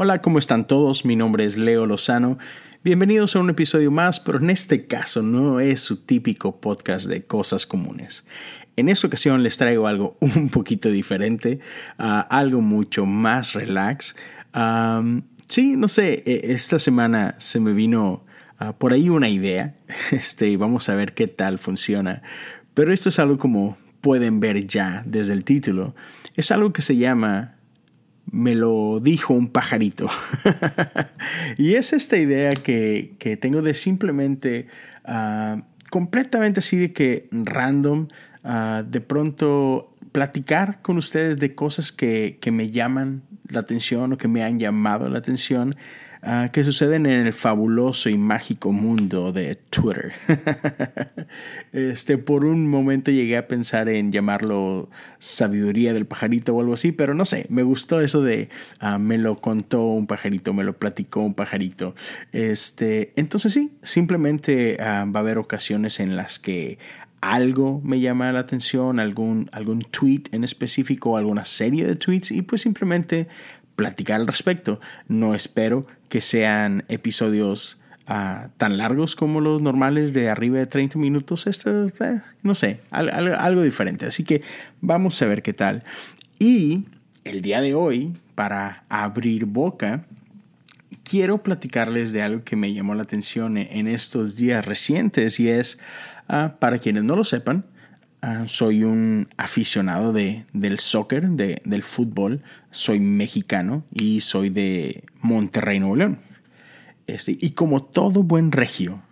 Hola, ¿cómo están todos? Mi nombre es Leo Lozano. Bienvenidos a un episodio más, pero en este caso no es su típico podcast de cosas comunes. En esta ocasión les traigo algo un poquito diferente, uh, algo mucho más relax. Sí, no sé, e, esta semana se me vino uh, por ahí una idea. Este, vamos a ver qué tal funciona. Pero esto es algo como pueden ver ya desde el título. Es algo que se llama me lo dijo un pajarito. y es esta idea que, que tengo de simplemente, uh, completamente así de que random, uh, de pronto platicar con ustedes de cosas que, que me llaman la atención o que me han llamado la atención uh, que suceden en el fabuloso y mágico mundo de Twitter. este, por un momento llegué a pensar en llamarlo sabiduría del pajarito o algo así, pero no sé, me gustó eso de uh, me lo contó un pajarito, me lo platicó un pajarito. Este, entonces sí, simplemente uh, va a haber ocasiones en las que algo me llama la atención, algún, algún tweet en específico, alguna serie de tweets y pues simplemente platicar al respecto. No espero que sean episodios uh, tan largos como los normales de arriba de 30 minutos. Esto, eh, no sé, algo, diferente. Así que vamos a ver qué tal. Y el día de hoy, para abrir boca, quiero platicarles de algo que me llamó la atención en estos días recientes y es, uh, para quienes no lo sepan, Uh, soy un aficionado de, del soccer, de, del fútbol. Soy mexicano y soy de Monterrey, Nuevo León. Este, y como todo buen regio,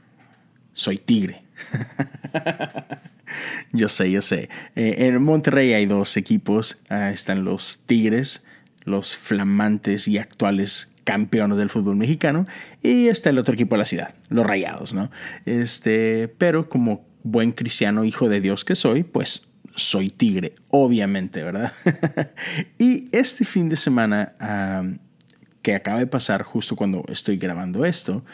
soy tigre. yo sé, yo sé. Eh, en Monterrey hay dos equipos. Uh, están los Tigres, los flamantes y actuales campeones del fútbol mexicano. Y está el otro equipo de la ciudad, los Rayados, ¿no? Este, pero como buen cristiano hijo de Dios que soy, pues soy tigre, obviamente, ¿verdad? y este fin de semana que acaba de pasar justo cuando estoy grabando esto,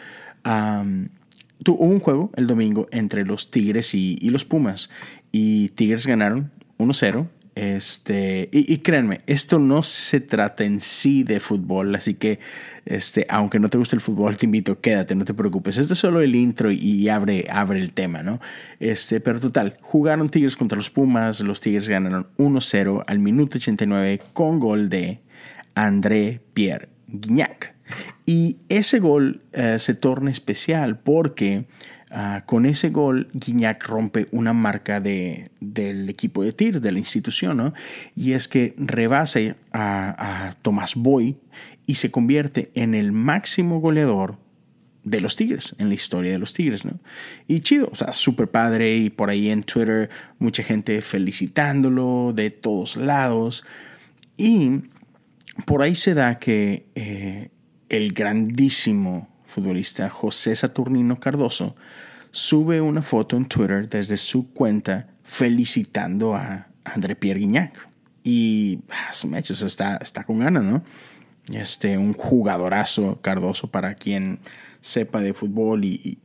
hubo un juego el domingo entre los Tigres y, y los Pumas. Y Tigres ganaron 1-0 este, y, créanme, esto no se trata en sí de fútbol, así que este, aunque no te guste el fútbol, te invito, quédate, no te preocupes. Esto es solo el intro y, abre, abre el tema, ¿no? Este, pero total, jugaron Tigres contra los Pumas, los Tigres ganaron 1-0 al minuto 89 con gol de André Pierre Guignac. Y ese gol eh, se torna especial porque Ah, con ese gol, Guiñac rompe una marca de, del equipo de TIR, de la institución, ¿no? y es que rebasa a, a Tomás Boy y se convierte en el máximo goleador de los Tigres, en la historia de los Tigres, ¿no? Y chido, o sea, súper padre y por ahí en Twitter mucha gente felicitándolo de todos lados. Y por ahí se da que eh, el grandísimo futbolista José Saturnino Cardoso, sube una foto en Twitter desde su cuenta felicitando a André Pierre Guignac. Y ah, mechos, está, está con ganas, ¿no? Este, un jugadorazo Cardoso para quien sepa de fútbol y,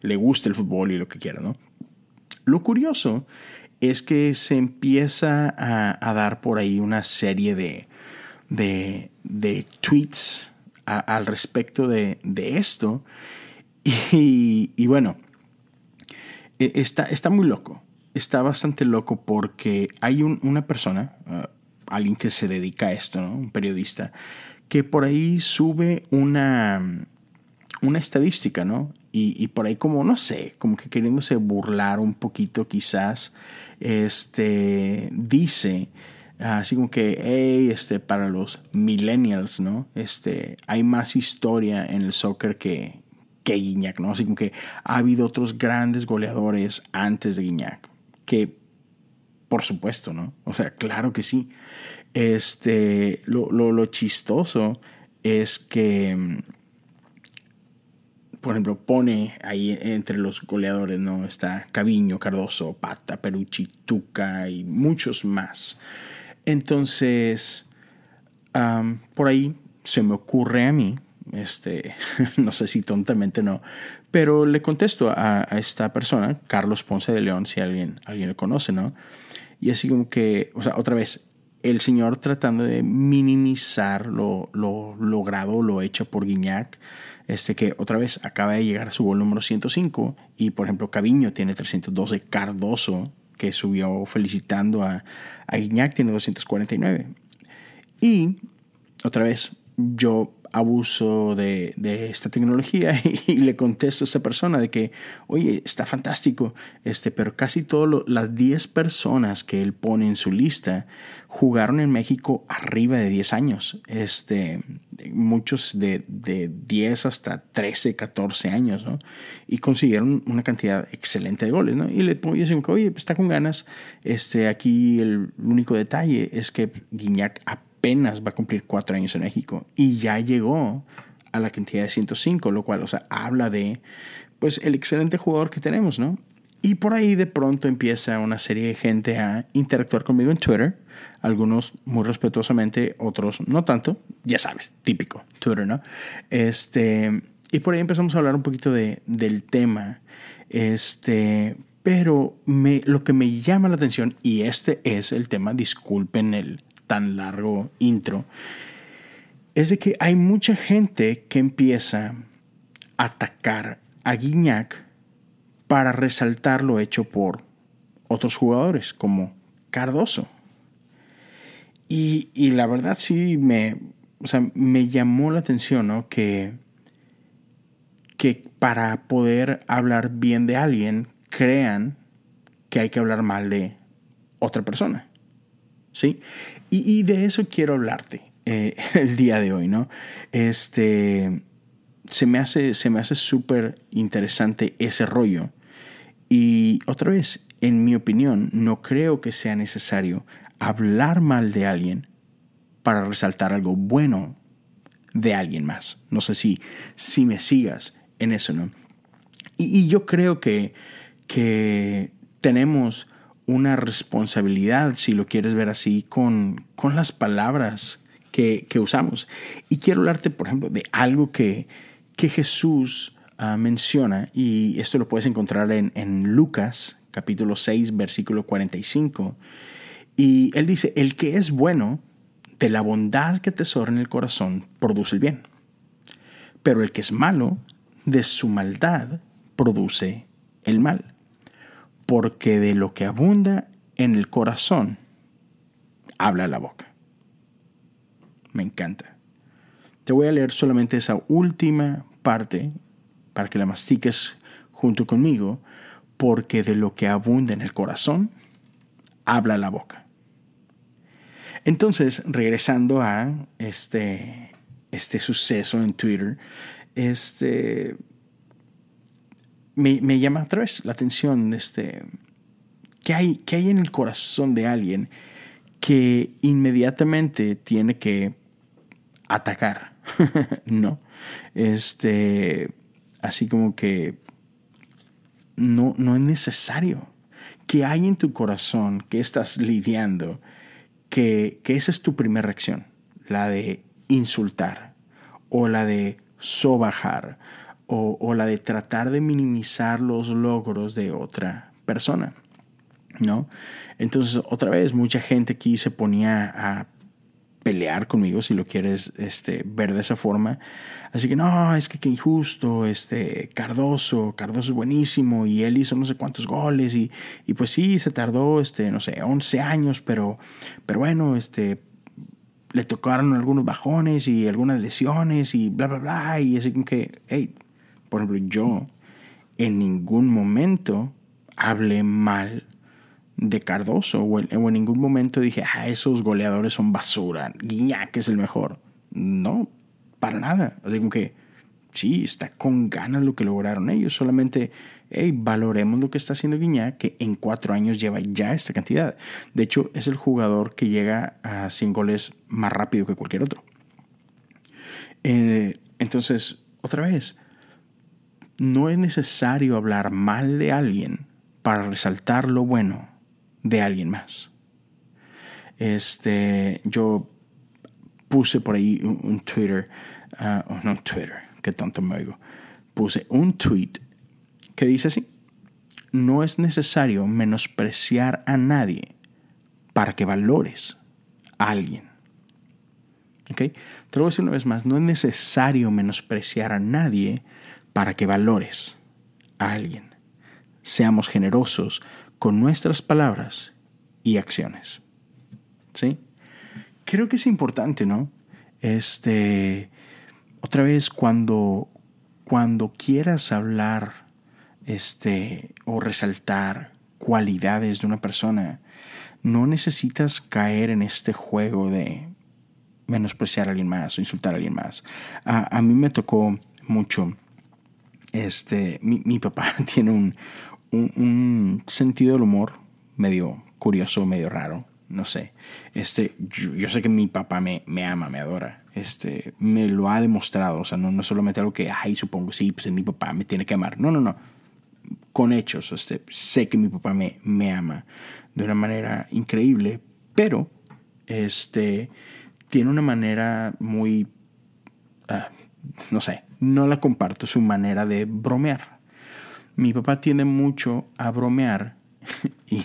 le guste el fútbol y lo que quiera, ¿no? Lo curioso es que se empieza a, dar por ahí una serie de, de tweets al respecto de, esto. Y, bueno, e, está, está, muy loco. Está bastante loco porque hay una persona, uh, alguien que se dedica a esto, un periodista, que por ahí sube una, una estadística, ¿no? Y, por ahí como, no sé, como que queriéndose burlar un poquito quizás, este, dice así como que, hey, este, para los millennials, ¿no? Este, hay más historia en el soccer que, que Guiñac, ¿no? Así como que ha habido otros grandes goleadores antes de Guiñac, que por supuesto, ¿no? O sea, claro que sí. Este, lo, lo, chistoso es que, por ejemplo, pone ahí entre los goleadores, ¿no? Está Caviño, Cardoso, Pata, Perucci, Tuca y muchos más. Entonces, por ahí se me ocurre a mí, este, no sé si tontamente no, pero le contesto a, esta persona, Carlos Ponce de León, si alguien, alguien lo conoce, ¿no? Y así como que, o sea, otra vez, el señor tratando de minimizar lo, lo logrado, lo hecho por Guiñac, este que otra vez acaba de llegar a su gol número 105 y por ejemplo Caviño tiene 312, Cardoso que subió felicitando a, a Guiñac tiene 249. Y otra vez yo abuso de, esta tecnología y, le contesto a esta persona de que, oye, está fantástico, este, pero casi todas las 10 personas que él pone en su lista jugaron en México arriba de 10 años, este, muchos de, de 10 hasta 13, 14 años, ¿no? Y consiguieron una cantidad excelente de goles, ¿no? Y le pongo yo oye, está con ganas, este, aquí el único detalle es que Guiñac apenas va a cumplir cuatro años en México y ya llegó a la cantidad de 105, lo cual, o sea, habla de, pues, el excelente jugador que tenemos, ¿no? Y por ahí de pronto empieza una serie de gente a interactuar conmigo en Twitter, algunos muy respetuosamente, otros no tanto, ya sabes, típico Twitter, ¿no? Este, y por ahí empezamos a hablar un poquito de, del tema, este, pero me, lo que me llama la atención, y este es el tema, disculpen el, tan largo intro, es de que hay mucha gente que empieza a atacar a Guiñac para resaltar lo hecho por otros jugadores, como Cardoso. Y, la verdad sí me, me llamó la atención que, que para poder hablar bien de alguien, crean que hay que hablar mal de otra persona. ¿Sí? Y, de eso quiero hablarte eh, el día de hoy, ¿no? Este, se me hace, se me hace súper interesante ese rollo. Y otra vez, en mi opinión, no creo que sea necesario hablar mal de alguien para resaltar algo bueno de alguien más. No sé si, si me sigas en eso, ¿no? Y, y yo creo que, que tenemos una responsabilidad, si lo quieres ver así, con, con las palabras que, usamos. Y quiero hablarte, por ejemplo, de algo que, que Jesús ah, menciona, y esto lo puedes encontrar en, en Lucas capítulo 6, versículo 45. Y él dice, el que es bueno, de la bondad que tesora en el corazón, produce el bien. Pero el que es malo, de su maldad, produce el mal porque de lo que abunda en el corazón, habla la boca. Me encanta. Te voy a leer solamente esa última parte para que la mastiques junto conmigo, porque de lo que abunda en el corazón, habla la boca. Entonces, regresando a este, este suceso en Twitter, este, me, llama otra vez la atención este, ¿qué, hay, ¿qué hay en el corazón de alguien que inmediatamente tiene que atacar? no. Este, así como que no, no es necesario. ¿Qué hay en tu corazón que estás lidiando? Que, que esa es tu primera reacción, la de insultar o la de sobajar o, la de tratar de minimizar los logros de otra persona. ¿No? Entonces, otra vez, mucha gente aquí se ponía a pelear conmigo, si lo quieres este, ver de esa forma. Así que no, es que qué injusto, este, Cardoso, Cardoso es buenísimo y él hizo no sé cuántos goles y, y pues sí, se tardó, este, no sé, 11 años, pero, pero bueno, este, le tocaron algunos bajones y algunas lesiones y bla, bla, bla, y así que, hey, por ejemplo, yo en ningún momento hablé mal de Cardoso o en, ningún momento dije, ah, esos goleadores son basura, Guiñac es el mejor. No, para nada. Así como que sí, está con ganas lo que lograron ellos. Solamente, hey, valoremos lo que está haciendo Guiñac, que en cuatro años lleva ya esta cantidad. De hecho, es el jugador que llega a 100 goles más rápido que cualquier otro. Eh, entonces, otra vez, no es necesario hablar mal de alguien para resaltar lo bueno de alguien más. Este, yo puse por ahí un, Twitter, uh, no Twitter, qué tanto me oigo, puse un tweet que dice así, no es necesario menospreciar a nadie para que valores a alguien. ¿Ok? Te lo voy a decir una vez más, no es necesario menospreciar a nadie para que valores a alguien. Seamos generosos con nuestras palabras y acciones. ¿Sí? Creo que es importante, ¿no? Este, otra vez, cuando, cuando quieras hablar este, o resaltar cualidades de una persona, no necesitas caer en este juego de menospreciar a alguien más o insultar a alguien más. A, mí me tocó mucho. Este, mi, papá tiene un, un, sentido del humor medio curioso, medio raro. No sé. Este, yo, sé que mi papá me, me, ama, me adora. Este, me lo ha demostrado. O sea, no, no solamente algo que, ay, supongo, sí, pues mi papá me tiene que amar. No, no, no. Con hechos. Este, sé que mi papá me, me ama de una manera increíble, pero este, tiene una manera muy, ah, no sé, no la comparto, su manera de bromear. Mi papá tiene mucho a bromear y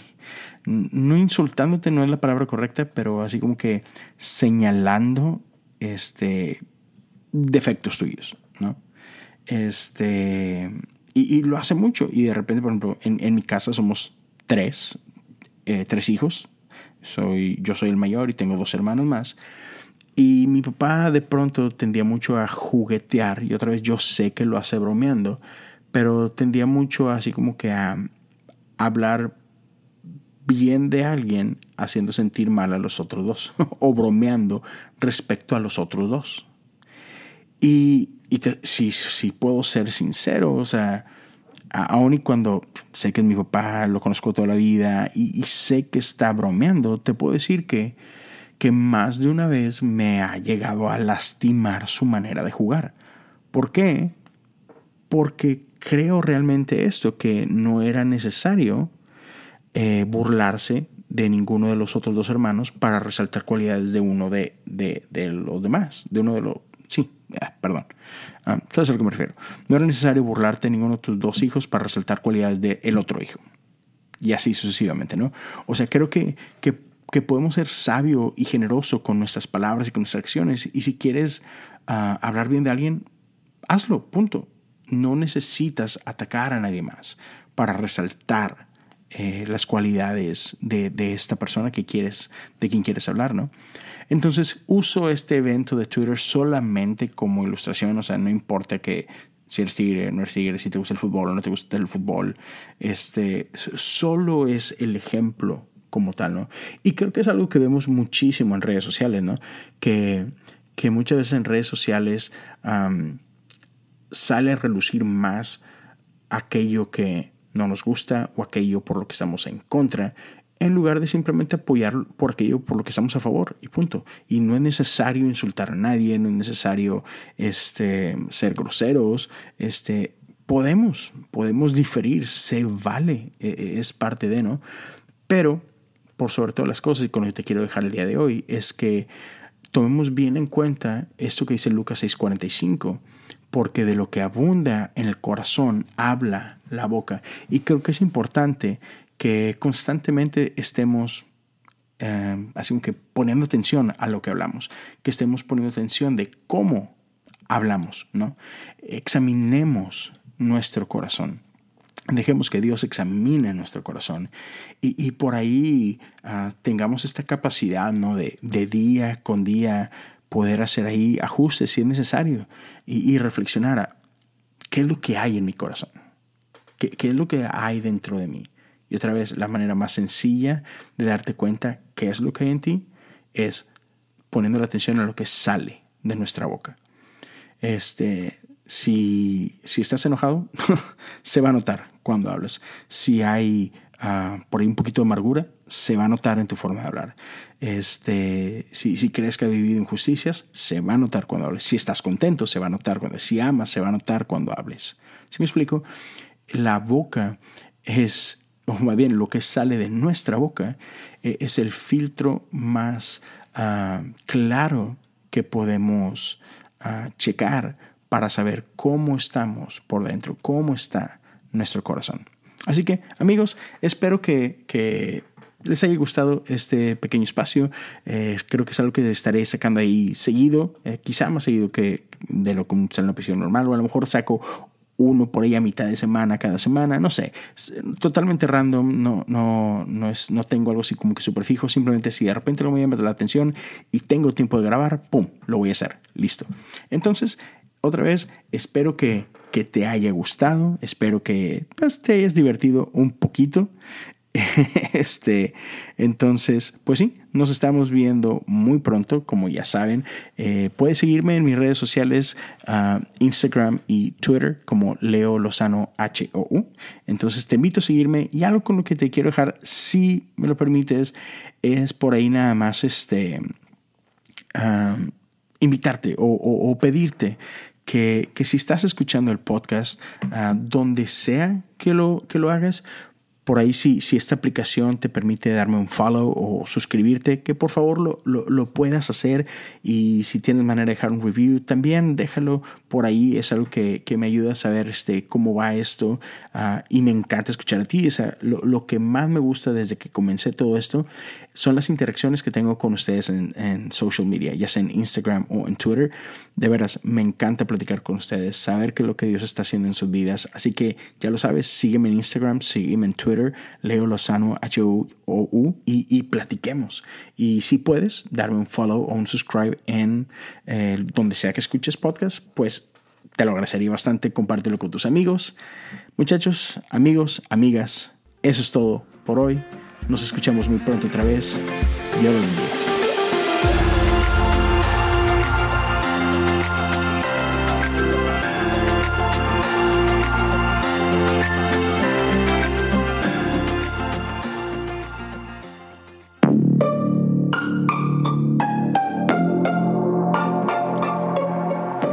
no insultándote no es la palabra correcta, pero así como que señalando este defectos tuyos, ¿no? Este y, lo hace mucho y de repente, por ejemplo, en, en mi casa somos tres, eh, tres hijos. Soy, yo soy el mayor y tengo dos hermanos más. Y mi papá de pronto tendía mucho a juguetear, y otra vez yo sé que lo hace bromeando, pero tendía mucho así como que a hablar bien de alguien haciendo sentir mal a los otros dos, o bromeando respecto a los otros dos. Y, si puedo ser sincero, o sea, aun y cuando sé que es mi papá, lo conozco toda la vida y, sé que está bromeando, te puedo decir que, que más de una vez me ha llegado a lastimar su manera de jugar. ¿Por qué? Porque creo realmente esto, que no era necesario eh, burlarse de ninguno de los otros dos hermanos para resaltar cualidades de uno de, de, de los demás, de uno de los... Sí, Ah, perdón. Ah, ¿Sabes a lo que me refiero? No era necesario burlarte de ninguno de tus dos hijos para resaltar cualidades del el otro hijo. Y así sucesivamente, ¿no? O sea, creo que, que, que, podemos ser sabio y generoso con nuestras palabras y con nuestras acciones. Y si quieres ah, hablar bien de alguien, hazlo, punto. No necesitas atacar a nadie más para resaltar eh, las cualidades de, de, esta persona que quieres, de quien quieres hablar, ¿no? Entonces uso este evento de Twitter solamente como ilustración, o sea, no importa que si eres tigre, no eres tigre, si te gusta el fútbol o no te gusta el fútbol, este, solo es el ejemplo como tal, ¿no? Y creo que es algo que vemos muchísimo en redes sociales, ¿no? Que, que muchas veces en redes sociales sale a relucir más aquello que no nos gusta o aquello por lo que estamos en contra en lugar de simplemente apoyar por aquello por lo que estamos a favor y punto. Y no es necesario insultar a nadie, no es necesario este, ser groseros, este, podemos, podemos diferir, se vale, e, e, es parte de, ¿no? Pero, por sobre todas las cosas, y con lo que te quiero dejar el día de hoy, es que tomemos bien en cuenta esto que dice Lucas 6:45, porque de lo que abunda en el corazón habla la boca. Y creo que es importante que constantemente estemos eh, así que poniendo atención a lo que hablamos, que estemos poniendo atención de cómo hablamos, ¿no? Examinemos nuestro corazón. Dejemos que Dios examine nuestro corazón y, por ahí ah, tengamos esta capacidad ¿no? de, día con día poder hacer ahí ajustes si es necesario y, reflexionar qué es lo que hay en mi corazón, qué, qué es lo que hay dentro de mí. Y otra vez, la manera más sencilla de darte cuenta qué es lo que hay en ti es poniendo la atención a lo que sale de nuestra boca. Este, si, si estás enojado, se va a notar cuando hablas. Si hay ah, por ahí un poquito de amargura, se va a notar en tu forma de hablar. Este, si, si crees que has vivido injusticias, se va a notar cuando hables. Si estás contento, se va a notar cuando Si amas, se va a notar cuando hables. ¿Sí me explico? La boca es o más bien lo que sale de nuestra boca, eh, es el filtro más ah, claro que podemos ah, checar para saber cómo estamos por dentro, cómo está nuestro corazón. Así que, amigos, espero que, les haya gustado este pequeño espacio. Eh, creo que es algo que estaré sacando ahí seguido, eh, quizá más seguido que de lo que es una episodio normal, o a lo mejor saco uno por ahí a mitad de semana, cada semana, no sé, totalmente random, no, no, no, es, no tengo algo así como que súper fijo, simplemente si de repente lo me llama la atención y tengo tiempo de grabar, ¡pum!, lo voy a hacer, listo. Entonces, otra vez, espero que, que te haya gustado, espero que pues, te hayas divertido un poquito. este, entonces, pues sí, nos estamos viendo muy pronto, como ya saben. Eh, puedes seguirme en mis redes sociales, ah, Instagram y Twitter, como Leo Lozano H-O-U. Entonces te invito a seguirme y algo con lo que te quiero dejar, si me lo permites, es por ahí nada más este. Ah, invitarte o, pedirte que, si estás escuchando el podcast, ah, donde sea que lo, que lo hagas, por ahí si, si esta aplicación te permite darme un follow o suscribirte, que por favor lo, lo, puedas hacer y si tienes manera de dejar un review, también déjalo por ahí, es algo que, que me ayuda a saber este, cómo va esto ah, y me encanta escuchar a ti. O lo, lo, que más me gusta desde que comencé todo esto son las interacciones que tengo con ustedes en, en social media, ya sea en Instagram o en Twitter. De veras, me encanta platicar con ustedes, saber qué es lo que Dios está haciendo en sus vidas. Así que ya lo sabes, sígueme en Instagram, sígueme en Twitter Leo Lozano, H-O-U, y, y, platiquemos. Y si puedes, darme un follow o un subscribe en eh, donde sea que escuches podcast, pues te lo agradecería bastante. Compártelo con tus amigos. Muchachos, amigos, amigas, eso es todo por hoy. Nos escuchamos muy pronto otra vez. Dios los bendiga.